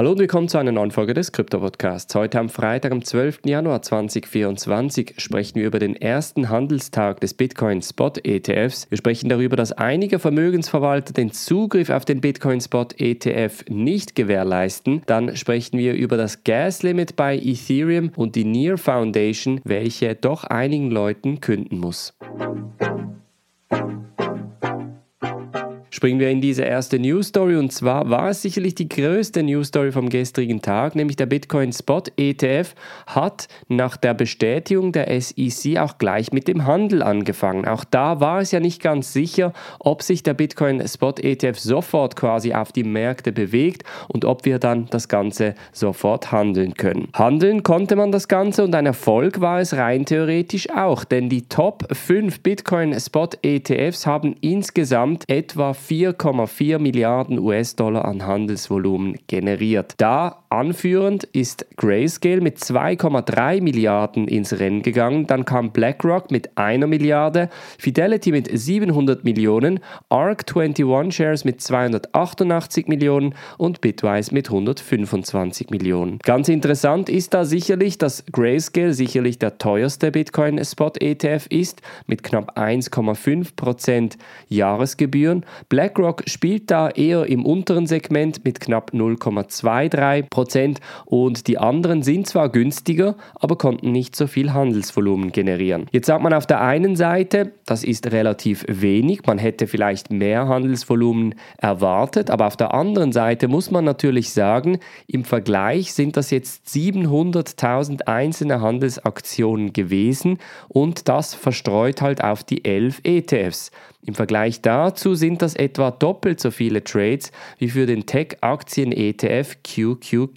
Hallo und willkommen zu einer neuen Folge des Krypto-Podcasts. Heute am Freitag, am 12. Januar 2024, sprechen wir über den ersten Handelstag des Bitcoin Spot ETFs. Wir sprechen darüber, dass einige Vermögensverwalter den Zugriff auf den Bitcoin Spot ETF nicht gewährleisten. Dann sprechen wir über das Gas Limit bei Ethereum und die Near Foundation, welche doch einigen Leuten künden muss. Springen wir in diese erste News Story und zwar war es sicherlich die größte News Story vom gestrigen Tag, nämlich der Bitcoin Spot ETF hat nach der Bestätigung der SEC auch gleich mit dem Handel angefangen. Auch da war es ja nicht ganz sicher, ob sich der Bitcoin Spot ETF sofort quasi auf die Märkte bewegt und ob wir dann das Ganze sofort handeln können. Handeln konnte man das Ganze und ein Erfolg war es rein theoretisch auch, denn die Top 5 Bitcoin Spot ETFs haben insgesamt etwa 4,4 Milliarden US-Dollar an Handelsvolumen generiert. Da anführend ist Grayscale mit 2,3 Milliarden ins Rennen gegangen. Dann kam BlackRock mit einer Milliarde, Fidelity mit 700 Millionen, ARC 21 Shares mit 288 Millionen und Bitwise mit 125 Millionen. Ganz interessant ist da sicherlich, dass Grayscale sicherlich der teuerste Bitcoin-Spot-ETF ist mit knapp 1,5% Jahresgebühren. BlackRock spielt da eher im unteren Segment mit knapp 0,23 Prozent und die anderen sind zwar günstiger, aber konnten nicht so viel Handelsvolumen generieren. Jetzt sagt man auf der einen Seite, das ist relativ wenig, man hätte vielleicht mehr Handelsvolumen erwartet, aber auf der anderen Seite muss man natürlich sagen, im Vergleich sind das jetzt 700.000 einzelne Handelsaktionen gewesen und das verstreut halt auf die 11 ETFs. Im Vergleich dazu sind das etwa doppelt so viele Trades wie für den Tech-Aktien-ETF QQQ.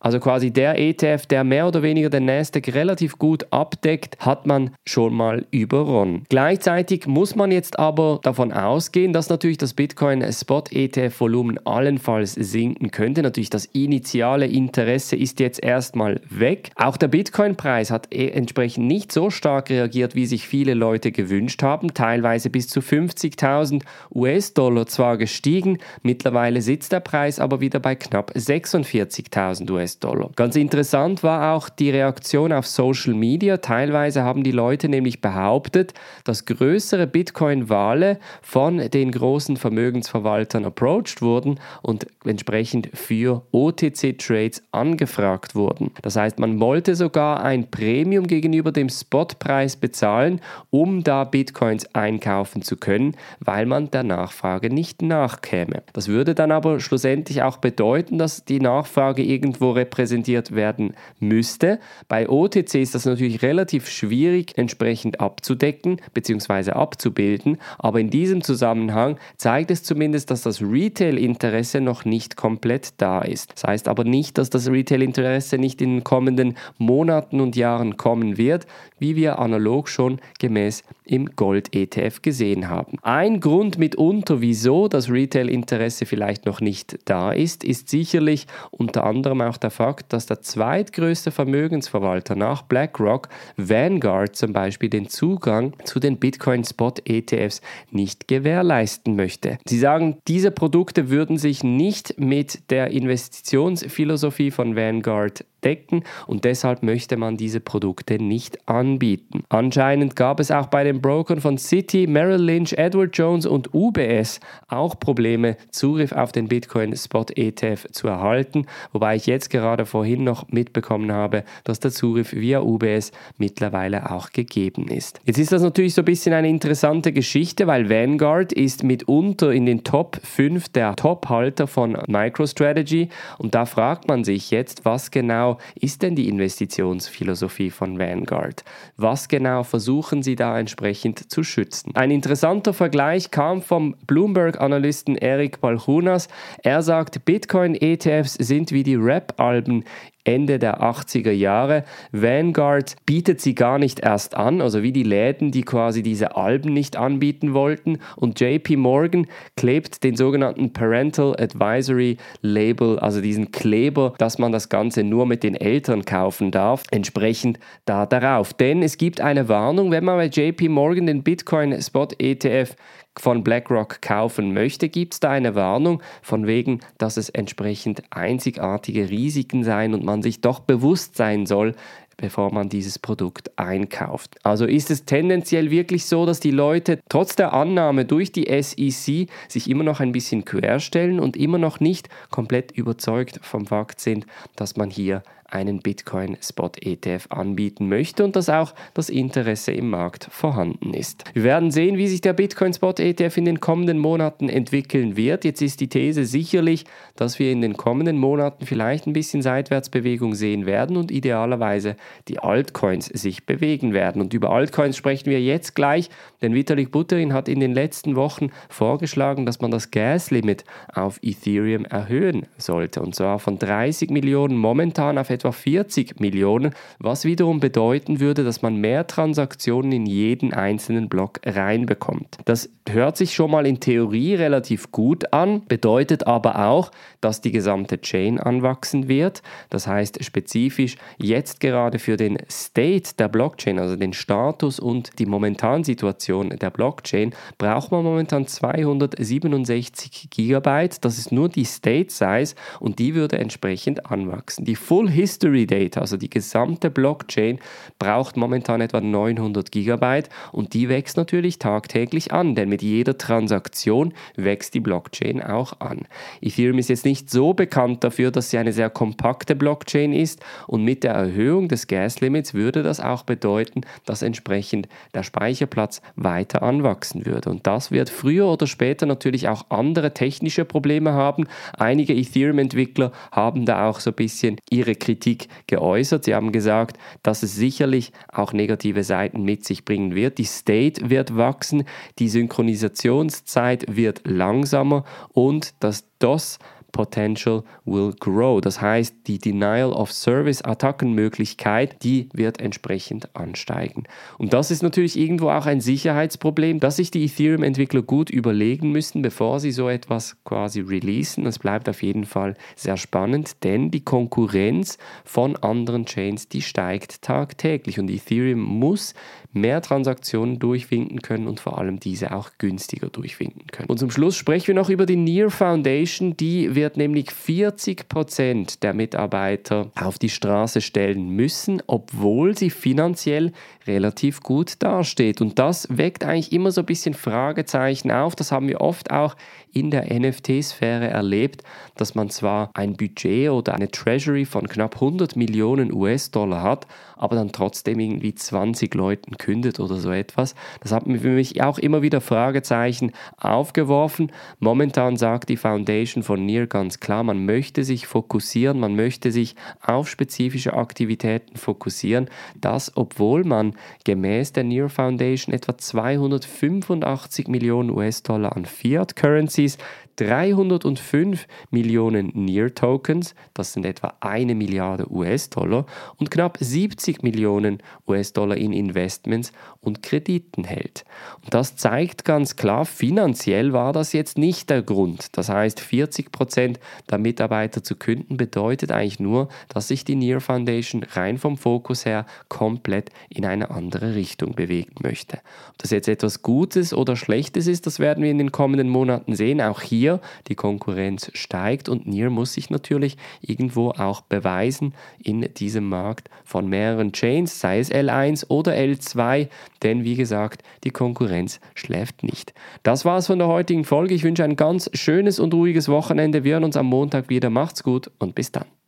Also quasi der ETF, der mehr oder weniger den Nasdaq relativ gut abdeckt, hat man schon mal überronnen. Gleichzeitig muss man jetzt aber davon ausgehen, dass natürlich das Bitcoin-Spot-ETF-Volumen allenfalls sinken könnte. Natürlich das initiale Interesse ist jetzt erstmal weg. Auch der Bitcoin-Preis hat e- entsprechend nicht so stark reagiert, wie sich viele Leute gewünscht haben, teilweise bis zu 5 50.000 US-Dollar zwar gestiegen, mittlerweile sitzt der Preis aber wieder bei knapp 46.000 US-Dollar. Ganz interessant war auch die Reaktion auf Social Media. Teilweise haben die Leute nämlich behauptet, dass größere Bitcoin-Wale von den großen Vermögensverwaltern approached wurden und entsprechend für OTC-Trades angefragt wurden. Das heißt, man wollte sogar ein Premium gegenüber dem Spotpreis bezahlen, um da Bitcoins einkaufen zu können, weil man der Nachfrage nicht nachkäme. Das würde dann aber schlussendlich auch bedeuten, dass die Nachfrage irgendwo repräsentiert werden müsste. Bei OTC ist das natürlich relativ schwierig entsprechend abzudecken bzw. abzubilden, aber in diesem Zusammenhang zeigt es zumindest, dass das Retail-Interesse noch nicht komplett da ist. Das heißt aber nicht, dass das Retail-Interesse nicht in den kommenden Monaten und Jahren kommen wird, wie wir analog schon gemäß im Gold-ETF gesehen haben. Ein Grund mitunter, wieso das Retail-Interesse vielleicht noch nicht da ist, ist sicherlich unter anderem auch der Fakt, dass der zweitgrößte Vermögensverwalter nach BlackRock, Vanguard zum Beispiel, den Zugang zu den Bitcoin-Spot-ETFs nicht gewährleisten möchte. Sie sagen, diese Produkte würden sich nicht mit der Investitionsphilosophie von Vanguard decken und deshalb möchte man diese Produkte nicht anbieten. Anscheinend gab es auch bei den Brokern von Citi, Merrill Lynch, Edward Jones und UBS auch Probleme, Zugriff auf den Bitcoin Spot ETF zu erhalten, wobei ich jetzt gerade vorhin noch mitbekommen habe, dass der Zugriff via UBS mittlerweile auch gegeben ist. Jetzt ist das natürlich so ein bisschen eine interessante Geschichte, weil Vanguard ist mitunter in den Top 5 der Top-Halter von MicroStrategy und da fragt man sich jetzt, was genau genau ist denn die Investitionsphilosophie von Vanguard? Was genau versuchen sie da entsprechend zu schützen? Ein interessanter Vergleich kam vom Bloomberg-Analysten Eric Balchunas. Er sagt, Bitcoin-ETFs sind wie die Rap-Alben Ende der 80er Jahre. Vanguard bietet sie gar nicht erst an, also wie die Läden, die quasi diese Alben nicht anbieten wollten. Und JP Morgan klebt den sogenannten Parental Advisory Label, also diesen Kleber, dass man das Ganze nur mit den Eltern kaufen darf, entsprechend da darauf. Denn es gibt eine Warnung, wenn man bei JP Morgan den Bitcoin Spot ETF von BlackRock kaufen möchte, gibt es da eine Warnung von wegen, dass es entsprechend einzigartige Risiken seien und man sich doch bewusst sein soll, bevor man dieses Produkt einkauft. Also ist es tendenziell wirklich so, dass die Leute trotz der Annahme durch die SEC sich immer noch ein bisschen querstellen und immer noch nicht komplett überzeugt vom Fakt sind, dass man hier einen Bitcoin-Spot-ETF anbieten möchte und dass auch das Interesse im Markt vorhanden ist. Wir werden sehen, wie sich der Bitcoin-Spot-ETF in den kommenden Monaten entwickeln wird. Jetzt ist die These sicherlich, dass wir in den kommenden Monaten vielleicht ein bisschen Seitwärtsbewegung sehen werden und idealerweise die Altcoins sich bewegen werden. Und über Altcoins sprechen wir jetzt gleich, denn Vitalik Buterin hat in den letzten Wochen vorgeschlagen, dass man das Gas-Limit auf Ethereum erhöhen sollte. Und zwar von 30 Millionen momentan auf etwa 40 Millionen, was wiederum bedeuten würde, dass man mehr Transaktionen in jeden einzelnen Block reinbekommt. Das hört sich schon mal in Theorie relativ gut an, bedeutet aber auch, dass die gesamte Chain anwachsen wird. Das heißt spezifisch jetzt gerade für den State der Blockchain, also den Status und die momentane Situation der Blockchain, braucht man momentan 267 Gigabyte. Das ist nur die State Size und die würde entsprechend anwachsen. Die Full History Data, also die gesamte Blockchain, braucht momentan etwa 900 Gigabyte und die wächst natürlich tagtäglich an, denn mit jeder Transaktion wächst die Blockchain auch an. Ethereum ist jetzt nicht so bekannt dafür, dass sie eine sehr kompakte Blockchain ist und mit der Erhöhung des Gas-Limits würde das auch bedeuten, dass entsprechend der Speicherplatz weiter anwachsen würde. Und das wird früher oder später natürlich auch andere technische Probleme haben. Einige Ethereum-Entwickler haben da auch so ein bisschen ihre Kritik geäußert. Sie haben gesagt, dass es sicherlich auch negative Seiten mit sich bringen wird. Die State wird wachsen, die Synchronisationszeit wird langsamer und das DOS Potential will grow. Das heißt, die Denial of Service Attackenmöglichkeit, die wird entsprechend ansteigen. Und das ist natürlich irgendwo auch ein Sicherheitsproblem, das sich die Ethereum-Entwickler gut überlegen müssen, bevor sie so etwas quasi releasen. Es bleibt auf jeden Fall sehr spannend, denn die Konkurrenz von anderen Chains, die steigt tagtäglich und Ethereum muss mehr Transaktionen durchwinken können und vor allem diese auch günstiger durchwinken können. Und zum Schluss sprechen wir noch über die Near Foundation. Die wird nämlich 40 Prozent der Mitarbeiter auf die Straße stellen müssen, obwohl sie finanziell relativ gut dasteht. Und das weckt eigentlich immer so ein bisschen Fragezeichen auf. Das haben wir oft auch in der NFT-Sphäre erlebt, dass man zwar ein Budget oder eine Treasury von knapp 100 Millionen US-Dollar hat, aber dann trotzdem irgendwie 20 Leuten kündet oder so etwas. Das hat für mich auch immer wieder Fragezeichen aufgeworfen. Momentan sagt die Foundation von NIR ganz klar, man möchte sich fokussieren, man möchte sich auf spezifische Aktivitäten fokussieren. Das, obwohl man gemäß der NIR Foundation etwa 285 Millionen US-Dollar an Fiat Currencies 305 Millionen NEAR-Tokens, das sind etwa eine Milliarde US-Dollar, und knapp 70 Millionen US-Dollar in Investments und Krediten hält. Und das zeigt ganz klar, finanziell war das jetzt nicht der Grund. Das heißt, 40 Prozent der Mitarbeiter zu künden bedeutet eigentlich nur, dass sich die NEAR Foundation rein vom Fokus her komplett in eine andere Richtung bewegen möchte. Ob das jetzt etwas Gutes oder Schlechtes ist, das werden wir in den kommenden Monaten sehen. Auch hier Nier, die Konkurrenz steigt und Nier muss sich natürlich irgendwo auch beweisen in diesem Markt von mehreren Chains, sei es L1 oder L2, denn wie gesagt, die Konkurrenz schläft nicht. Das war's von der heutigen Folge. Ich wünsche ein ganz schönes und ruhiges Wochenende. Wir hören uns am Montag wieder. Macht's gut und bis dann.